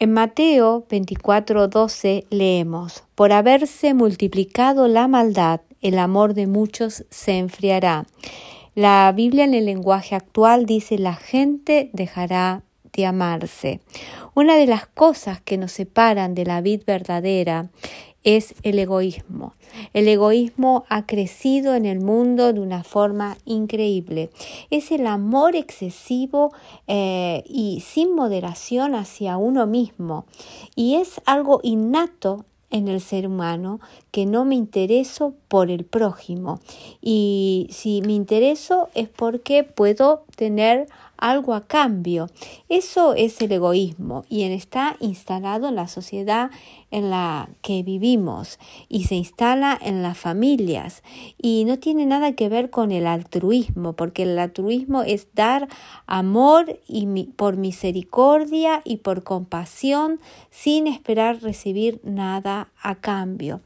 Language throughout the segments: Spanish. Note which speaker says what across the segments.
Speaker 1: En Mateo 24:12 leemos, Por haberse multiplicado la maldad, el amor de muchos se enfriará. La Biblia en el lenguaje actual dice, la gente dejará de amarse. Una de las cosas que nos separan de la vida verdadera es el egoísmo. El egoísmo ha crecido en el mundo de una forma increíble. Es el amor excesivo eh, y sin moderación hacia uno mismo. Y es algo innato en el ser humano que no me intereso por el prójimo. Y si me intereso es porque puedo tener algo a cambio. Eso es el egoísmo y está instalado en la sociedad en la que vivimos y se instala en las familias y no tiene nada que ver con el altruismo, porque el altruismo es dar amor y por misericordia y por compasión sin esperar recibir nada a cambio.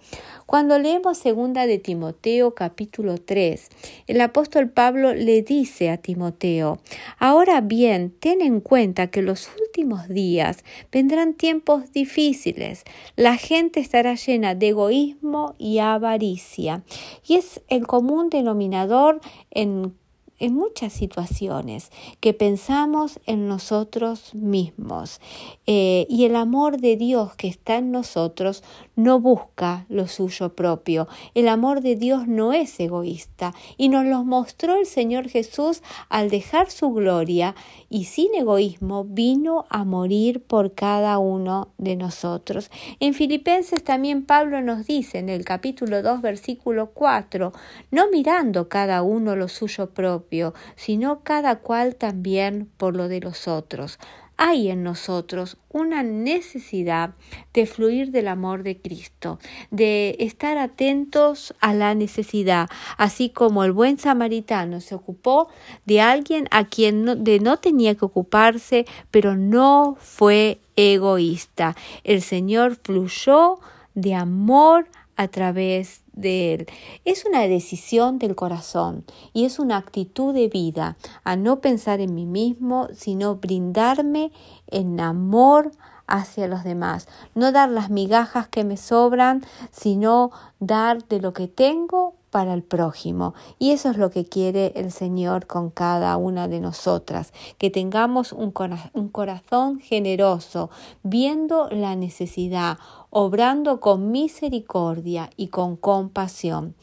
Speaker 1: Cuando leemos segunda de Timoteo capítulo 3, el apóstol Pablo le dice a Timoteo, ahora bien, ten en cuenta que los últimos días vendrán tiempos difíciles, la gente estará llena de egoísmo y avaricia, y es el común denominador en en muchas situaciones, que pensamos en nosotros mismos. Eh, y el amor de Dios que está en nosotros no busca lo suyo propio. El amor de Dios no es egoísta y nos lo mostró el Señor Jesús al dejar su gloria y sin egoísmo vino a morir por cada uno de nosotros. En Filipenses también Pablo nos dice en el capítulo 2 versículo 4, no mirando cada uno lo suyo propio, sino cada cual también por lo de los otros. Hay en nosotros una necesidad de fluir del amor de Cristo, de estar atentos a la necesidad, así como el buen samaritano se ocupó de alguien a quien no, de no tenía que ocuparse, pero no fue egoísta. El Señor fluyó de amor a través de él. Es una decisión del corazón y es una actitud de vida a no pensar en mí mismo, sino brindarme en amor hacia los demás. No dar las migajas que me sobran, sino dar de lo que tengo para el prójimo. Y eso es lo que quiere el Señor con cada una de nosotras, que tengamos un, corazón generoso, viendo la necesidad, obrando con misericordia y con compasión.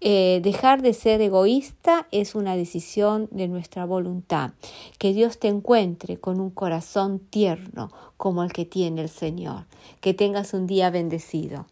Speaker 1: Eh, dejar de ser egoísta es una decisión de nuestra voluntad. Que Dios te encuentre con un corazón tierno como el que tiene el Señor. Que tengas un día bendecido.